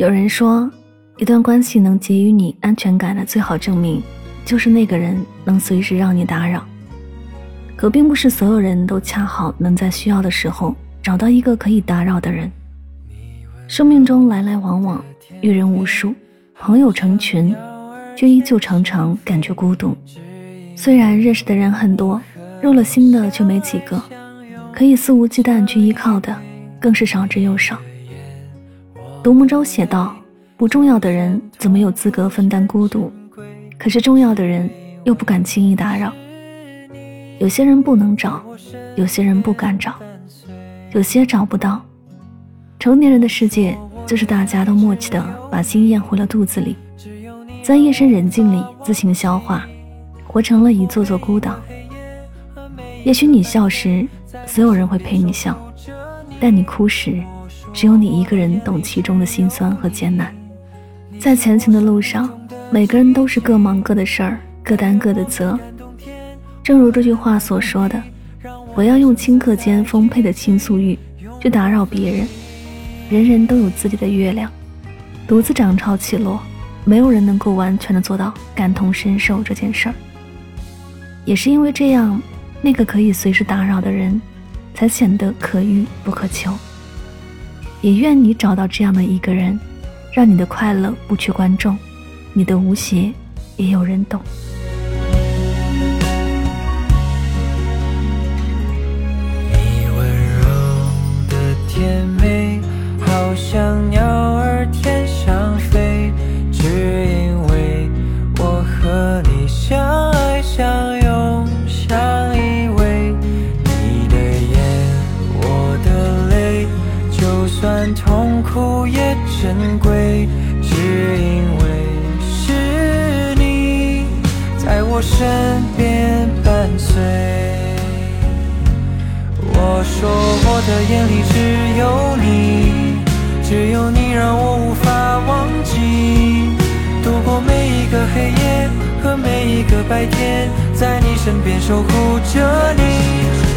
有人说，一段关系能给予你安全感的最好证明，就是那个人能随时让你打扰。可并不是所有人都恰好能在需要的时候找到一个可以打扰的人。生命中来来往往，遇人无数，朋友成群，却依旧常常感觉孤独。虽然认识的人很多，入了心的却没几个，可以肆无忌惮去依靠的，更是少之又少。独木舟写道：“不重要的人怎么有资格分担孤独？可是重要的人又不敢轻易打扰。有些人不能找，有些人不敢找，有些找不到。成年人的世界就是大家都默契的把心咽回了肚子里，在夜深人静里自行消化，活成了一座座孤岛。也许你笑时，所有人会陪你笑，但你哭时。”只有你一个人懂其中的辛酸和艰难，在前行的路上，每个人都是各忙各的事儿，各担各的责。正如这句话所说的：“不要用顷刻间丰沛的倾诉欲去打扰别人。人人都有自己的月亮，独自涨潮起落，没有人能够完全的做到感同身受这件事儿。也是因为这样，那个可以随时打扰的人，才显得可遇不可求。”也愿你找到这样的一个人，让你的快乐不缺观众，你的无邪也有人懂。珍贵，只因为是你在我身边伴随。我说我的眼里只有你，只有你让我无法忘记。度过每一个黑夜和每一个白天，在你身边守护着你。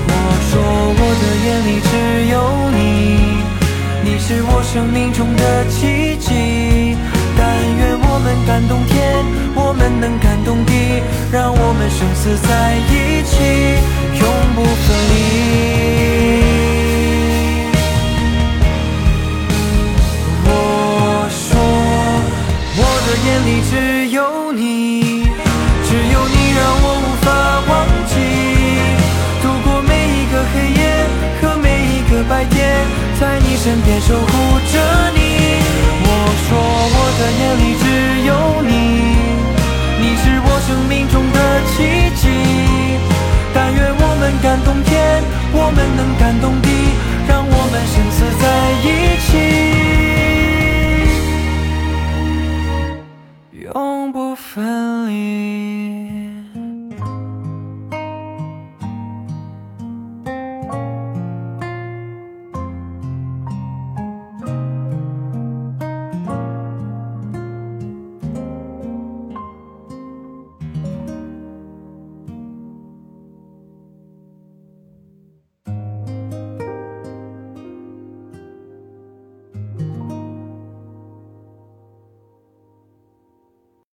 我说我的眼里只有你，你是我生命中的奇迹。但愿我们感动天，我们能感动地，让我们生死在一起，永不分离。我说，我的眼里只有你，身边守护着你。我说，我的眼里只有你，你是我生命中的奇迹。但愿我们感动天，我们能感动地，